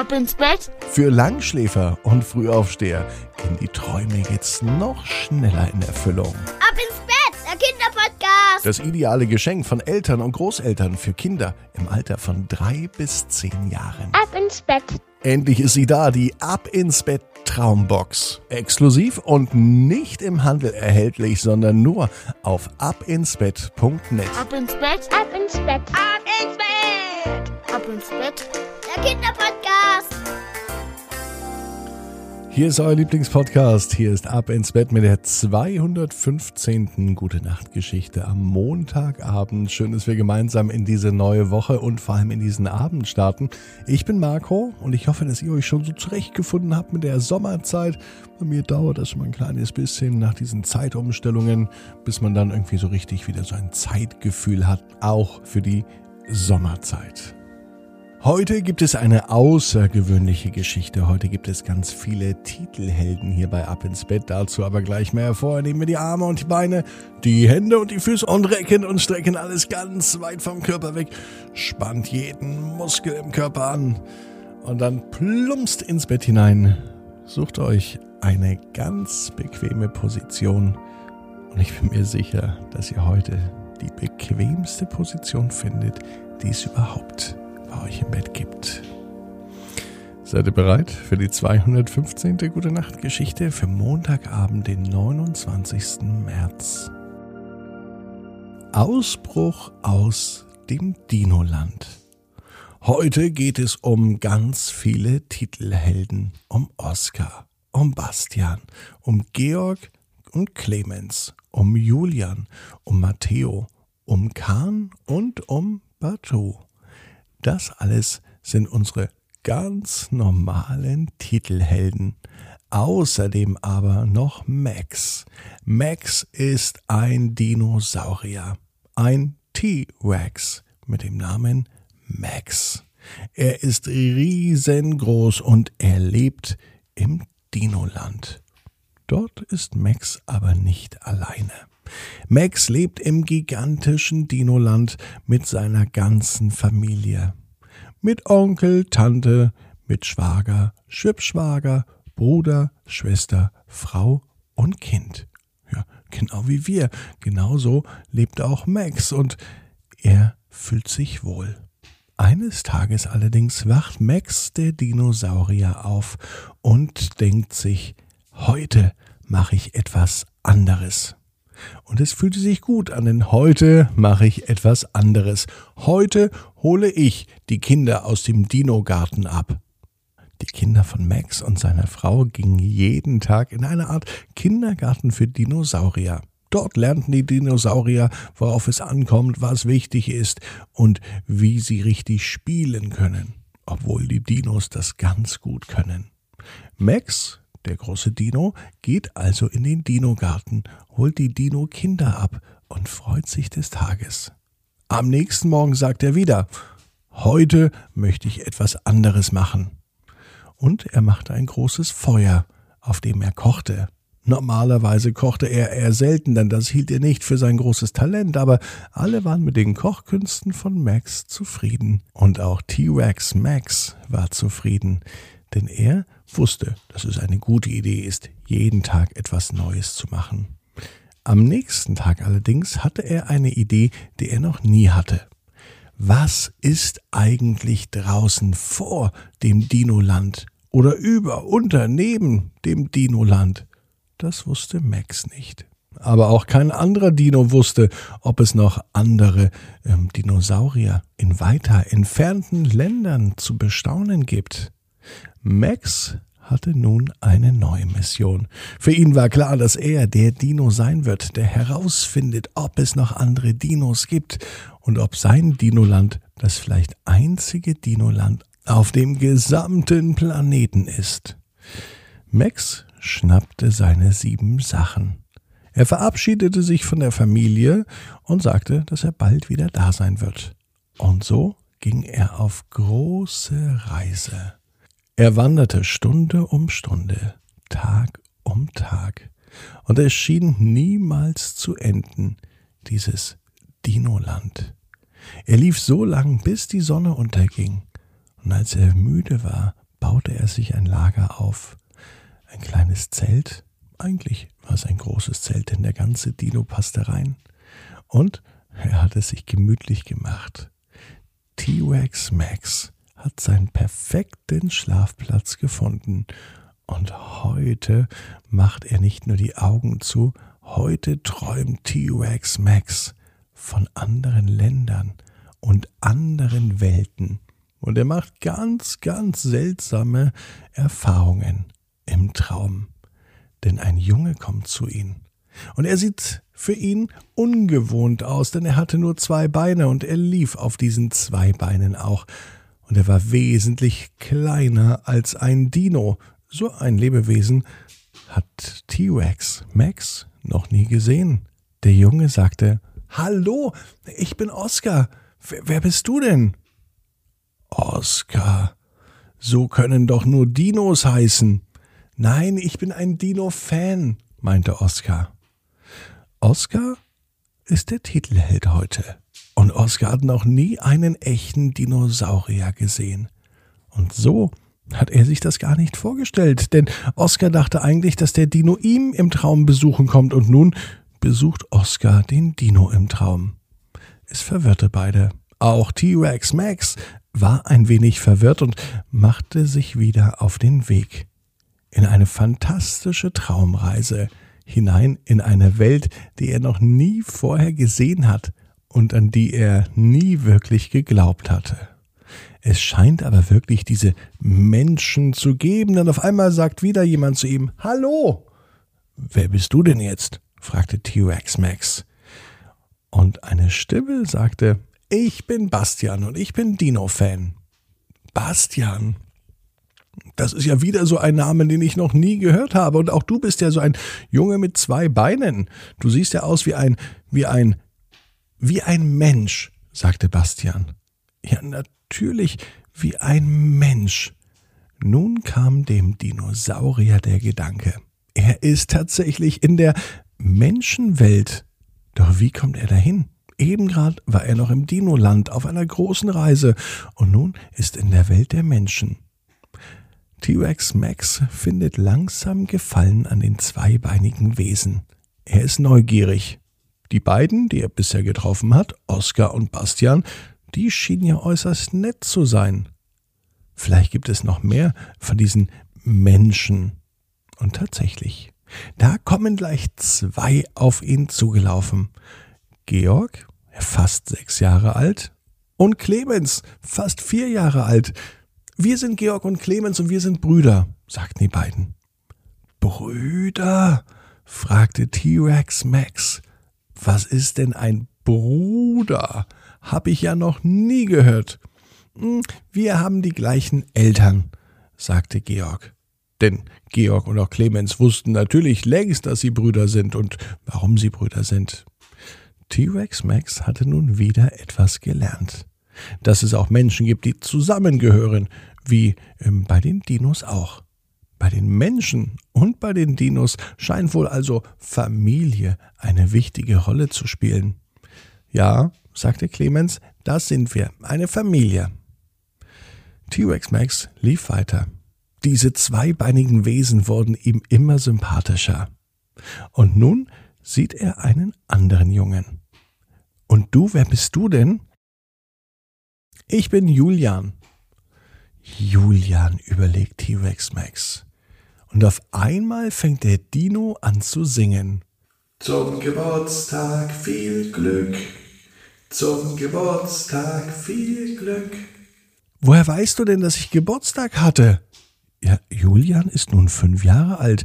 Ab ins Bett. Für Langschläfer und Frühaufsteher gehen die Träume jetzt noch schneller in Erfüllung. Ab ins Bett, der Kinderpodcast. Das ideale Geschenk von Eltern und Großeltern für Kinder im Alter von drei bis zehn Jahren. Ab ins Bett. Endlich ist sie da, die Ab ins Bett Traumbox. Exklusiv und nicht im Handel erhältlich, sondern nur auf abinsbett.net. Ab ins Bett. Ab ins Bett. Ab ins Bett. Ab ins Bett. Der Kinderpodcast. Hier ist euer Lieblingspodcast. Hier ist Ab ins Bett mit der 215. Gute Nacht Geschichte am Montagabend. Schön, dass wir gemeinsam in diese neue Woche und vor allem in diesen Abend starten. Ich bin Marco und ich hoffe, dass ihr euch schon so zurechtgefunden habt mit der Sommerzeit. Bei mir dauert das schon mal ein kleines bisschen nach diesen Zeitumstellungen, bis man dann irgendwie so richtig wieder so ein Zeitgefühl hat, auch für die Sommerzeit. Heute gibt es eine außergewöhnliche Geschichte. Heute gibt es ganz viele Titelhelden hier bei Ab ins Bett. Dazu aber gleich mehr. Vorher nehmen wir die Arme und die Beine, die Hände und die Füße und recken und strecken alles ganz weit vom Körper weg. Spannt jeden Muskel im Körper an und dann plumpst ins Bett hinein. Sucht euch eine ganz bequeme Position und ich bin mir sicher, dass ihr heute die bequemste Position findet, die es überhaupt bei euch im Bett gibt. Seid ihr bereit für die 215. Gute Nacht Geschichte für Montagabend, den 29. März? Ausbruch aus dem Dinoland. Heute geht es um ganz viele Titelhelden, um Oskar, um Bastian, um Georg und Clemens, um Julian, um Matteo, um Kahn und um Batu. Das alles sind unsere ganz normalen Titelhelden. Außerdem aber noch Max. Max ist ein Dinosaurier. Ein T-Rex mit dem Namen Max. Er ist riesengroß und er lebt im Dinoland. Dort ist Max aber nicht alleine. Max lebt im gigantischen Dinoland mit seiner ganzen Familie. Mit Onkel, Tante, mit Schwager, Schwibschwager, Bruder, Schwester, Frau und Kind. Ja, genau wie wir. Genauso lebt auch Max und er fühlt sich wohl. Eines Tages allerdings wacht Max der Dinosaurier auf und denkt sich, heute mache ich etwas anderes. Und es fühlte sich gut an, denn heute mache ich etwas anderes. Heute hole ich die Kinder aus dem Dino-Garten ab. Die Kinder von Max und seiner Frau gingen jeden Tag in eine Art Kindergarten für Dinosaurier. Dort lernten die Dinosaurier, worauf es ankommt, was wichtig ist und wie sie richtig spielen können, obwohl die Dinos das ganz gut können. Max der große Dino geht also in den Dinogarten, holt die Dino-Kinder ab und freut sich des Tages. Am nächsten Morgen sagt er wieder, heute möchte ich etwas anderes machen. Und er machte ein großes Feuer, auf dem er kochte. Normalerweise kochte er eher selten, denn das hielt er nicht für sein großes Talent, aber alle waren mit den Kochkünsten von Max zufrieden. Und auch T-Rex Max war zufrieden denn er wusste, dass es eine gute Idee ist, jeden Tag etwas Neues zu machen. Am nächsten Tag allerdings hatte er eine Idee, die er noch nie hatte. Was ist eigentlich draußen vor dem Dinoland oder über, unter, neben dem Dinoland? Das wusste Max nicht. Aber auch kein anderer Dino wusste, ob es noch andere ähm, Dinosaurier in weiter entfernten Ländern zu bestaunen gibt. Max hatte nun eine neue Mission. Für ihn war klar, dass er der Dino sein wird, der herausfindet, ob es noch andere Dinos gibt und ob sein Dinoland das vielleicht einzige Dinoland auf dem gesamten Planeten ist. Max schnappte seine sieben Sachen. Er verabschiedete sich von der Familie und sagte, dass er bald wieder da sein wird. Und so ging er auf große Reise. Er wanderte Stunde um Stunde, Tag um Tag, und es schien niemals zu enden, dieses Dinoland. Er lief so lang, bis die Sonne unterging, und als er müde war, baute er sich ein Lager auf. Ein kleines Zelt. Eigentlich war es ein großes Zelt, denn der ganze Dino passte rein. Und er hat es sich gemütlich gemacht. T-Rex Max hat seinen perfekten Schlafplatz gefunden. Und heute macht er nicht nur die Augen zu, heute träumt T-Rex Max von anderen Ländern und anderen Welten. Und er macht ganz, ganz seltsame Erfahrungen im Traum. Denn ein Junge kommt zu ihm. Und er sieht für ihn ungewohnt aus, denn er hatte nur zwei Beine und er lief auf diesen zwei Beinen auch. Und er war wesentlich kleiner als ein Dino. So ein Lebewesen hat T-Rex Max noch nie gesehen. Der Junge sagte, Hallo, ich bin Oskar. Wer, wer bist du denn? Oskar. So können doch nur Dinos heißen. Nein, ich bin ein Dino-Fan, meinte Oskar. Oskar ist der Titelheld heute. Und Oskar hat noch nie einen echten Dinosaurier gesehen. Und so hat er sich das gar nicht vorgestellt, denn Oskar dachte eigentlich, dass der Dino ihm im Traum besuchen kommt und nun besucht Oskar den Dino im Traum. Es verwirrte beide. Auch T-Rex Max war ein wenig verwirrt und machte sich wieder auf den Weg in eine fantastische Traumreise hinein in eine Welt, die er noch nie vorher gesehen hat und an die er nie wirklich geglaubt hatte. Es scheint aber wirklich diese Menschen zu geben, denn auf einmal sagt wieder jemand zu ihm Hallo. Wer bist du denn jetzt? fragte T-Rex Max. Und eine Stimme sagte Ich bin Bastian und ich bin Dino-Fan. Bastian, das ist ja wieder so ein Name, den ich noch nie gehört habe. Und auch du bist ja so ein Junge mit zwei Beinen. Du siehst ja aus wie ein, wie ein, wie ein Mensch, sagte Bastian. Ja, natürlich, wie ein Mensch. Nun kam dem Dinosaurier der Gedanke. Er ist tatsächlich in der Menschenwelt. Doch wie kommt er dahin? Eben gerade war er noch im Dinoland auf einer großen Reise und nun ist in der Welt der Menschen. T-Rex Max findet langsam Gefallen an den zweibeinigen Wesen. Er ist neugierig. Die beiden, die er bisher getroffen hat, Oskar und Bastian, die schienen ja äußerst nett zu sein. Vielleicht gibt es noch mehr von diesen Menschen. Und tatsächlich, da kommen gleich zwei auf ihn zugelaufen. Georg, fast sechs Jahre alt, und Clemens, fast vier Jahre alt. Wir sind Georg und Clemens und wir sind Brüder, sagten die beiden. Brüder? fragte T-Rex Max. Was ist denn ein Bruder? Hab ich ja noch nie gehört. Hm, wir haben die gleichen Eltern, sagte Georg. Denn Georg und auch Clemens wussten natürlich längst, dass sie Brüder sind und warum sie Brüder sind. T-Rex Max hatte nun wieder etwas gelernt. Dass es auch Menschen gibt, die zusammengehören, wie ähm, bei den Dinos auch. Bei den Menschen und bei den Dinos scheint wohl also Familie eine wichtige Rolle zu spielen. Ja, sagte Clemens, das sind wir, eine Familie. T-Rex Max lief weiter. Diese zweibeinigen Wesen wurden ihm immer sympathischer. Und nun sieht er einen anderen Jungen. Und du, wer bist du denn? Ich bin Julian, Julian, überlegt T-Rex Max. Und auf einmal fängt der Dino an zu singen. Zum Geburtstag viel Glück. Zum Geburtstag viel Glück. Woher weißt du denn, dass ich Geburtstag hatte? Ja, Julian ist nun fünf Jahre alt.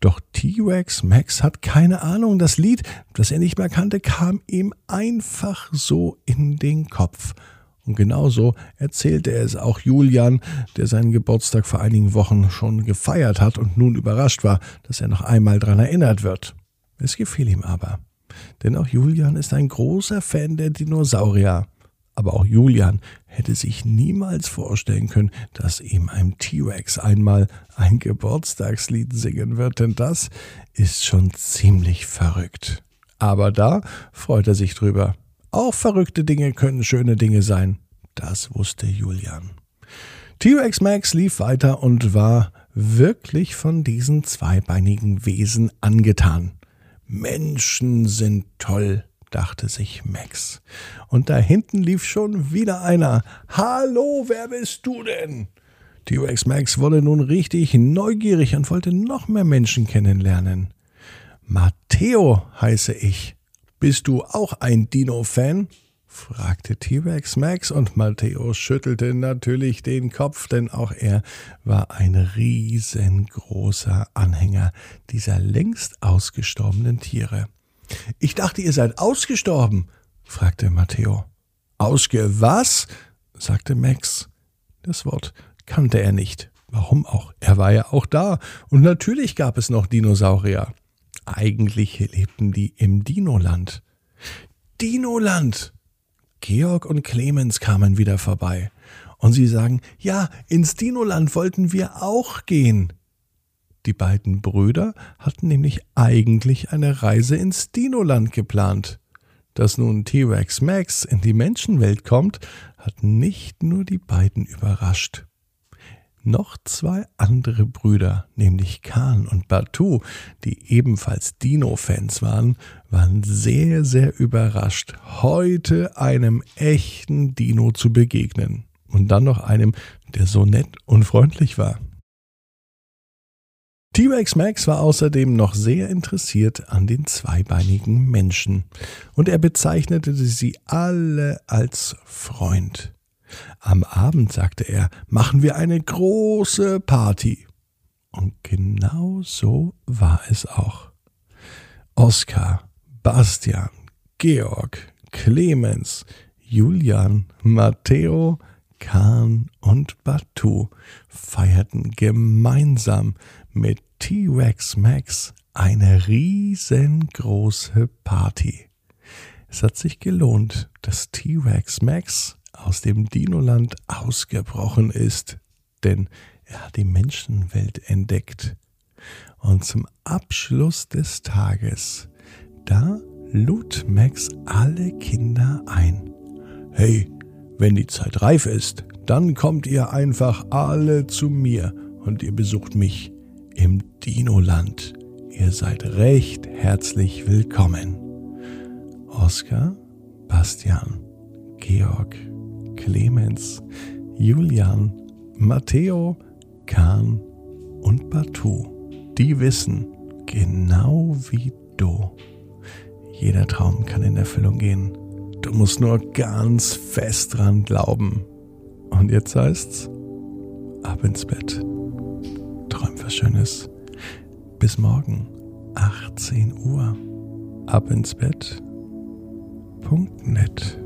Doch T-Rex Max hat keine Ahnung. Das Lied, das er nicht mehr kannte, kam ihm einfach so in den Kopf. Und genauso erzählte er es auch Julian, der seinen Geburtstag vor einigen Wochen schon gefeiert hat und nun überrascht war, dass er noch einmal daran erinnert wird. Es gefiel ihm aber. Denn auch Julian ist ein großer Fan der Dinosaurier. Aber auch Julian hätte sich niemals vorstellen können, dass ihm ein T-Rex einmal ein Geburtstagslied singen wird, denn das ist schon ziemlich verrückt. Aber da freut er sich drüber. Auch verrückte Dinge können schöne Dinge sein. Das wusste Julian. T-Rex Max lief weiter und war wirklich von diesen zweibeinigen Wesen angetan. Menschen sind toll, dachte sich Max. Und da hinten lief schon wieder einer. Hallo, wer bist du denn? T-Rex Max wurde nun richtig neugierig und wollte noch mehr Menschen kennenlernen. Matteo heiße ich. Bist du auch ein Dino-Fan? fragte T-Rex Max und Matteo schüttelte natürlich den Kopf, denn auch er war ein riesengroßer Anhänger dieser längst ausgestorbenen Tiere. Ich dachte, ihr seid ausgestorben, fragte Matteo. Ausge was? sagte Max. Das Wort kannte er nicht. Warum auch? Er war ja auch da. Und natürlich gab es noch Dinosaurier. Eigentlich lebten die im Dinoland. Dinoland! Georg und Clemens kamen wieder vorbei. Und sie sagen, ja, ins Dinoland wollten wir auch gehen. Die beiden Brüder hatten nämlich eigentlich eine Reise ins Dinoland geplant. Dass nun T-Rex Max in die Menschenwelt kommt, hat nicht nur die beiden überrascht. Noch zwei andere Brüder, nämlich Khan und Batu, die ebenfalls Dino-Fans waren, waren sehr, sehr überrascht, heute einem echten Dino zu begegnen. Und dann noch einem, der so nett und freundlich war. T-Rex Max war außerdem noch sehr interessiert an den zweibeinigen Menschen und er bezeichnete sie alle als Freund. Am Abend, sagte er, machen wir eine große Party. Und genau so war es auch. Oskar, Bastian, Georg, Clemens, Julian, Matteo, Kahn und Batu feierten gemeinsam mit T-Rex Max eine riesengroße Party. Es hat sich gelohnt, dass T-Rex Max aus dem Dinoland ausgebrochen ist, denn er hat die Menschenwelt entdeckt. Und zum Abschluss des Tages, da lud Max alle Kinder ein. Hey, wenn die Zeit reif ist, dann kommt ihr einfach alle zu mir und ihr besucht mich im Dinoland. Ihr seid recht herzlich willkommen. Oskar, Bastian, Georg, Clemens, Julian, Matteo, Kahn und Batu. Die wissen, genau wie du. Jeder Traum kann in Erfüllung gehen. Du musst nur ganz fest dran glauben. Und jetzt heißt's, ab ins Bett. Träum was Schönes. Bis morgen, 18 Uhr. Ab ins Bett. Punkt net.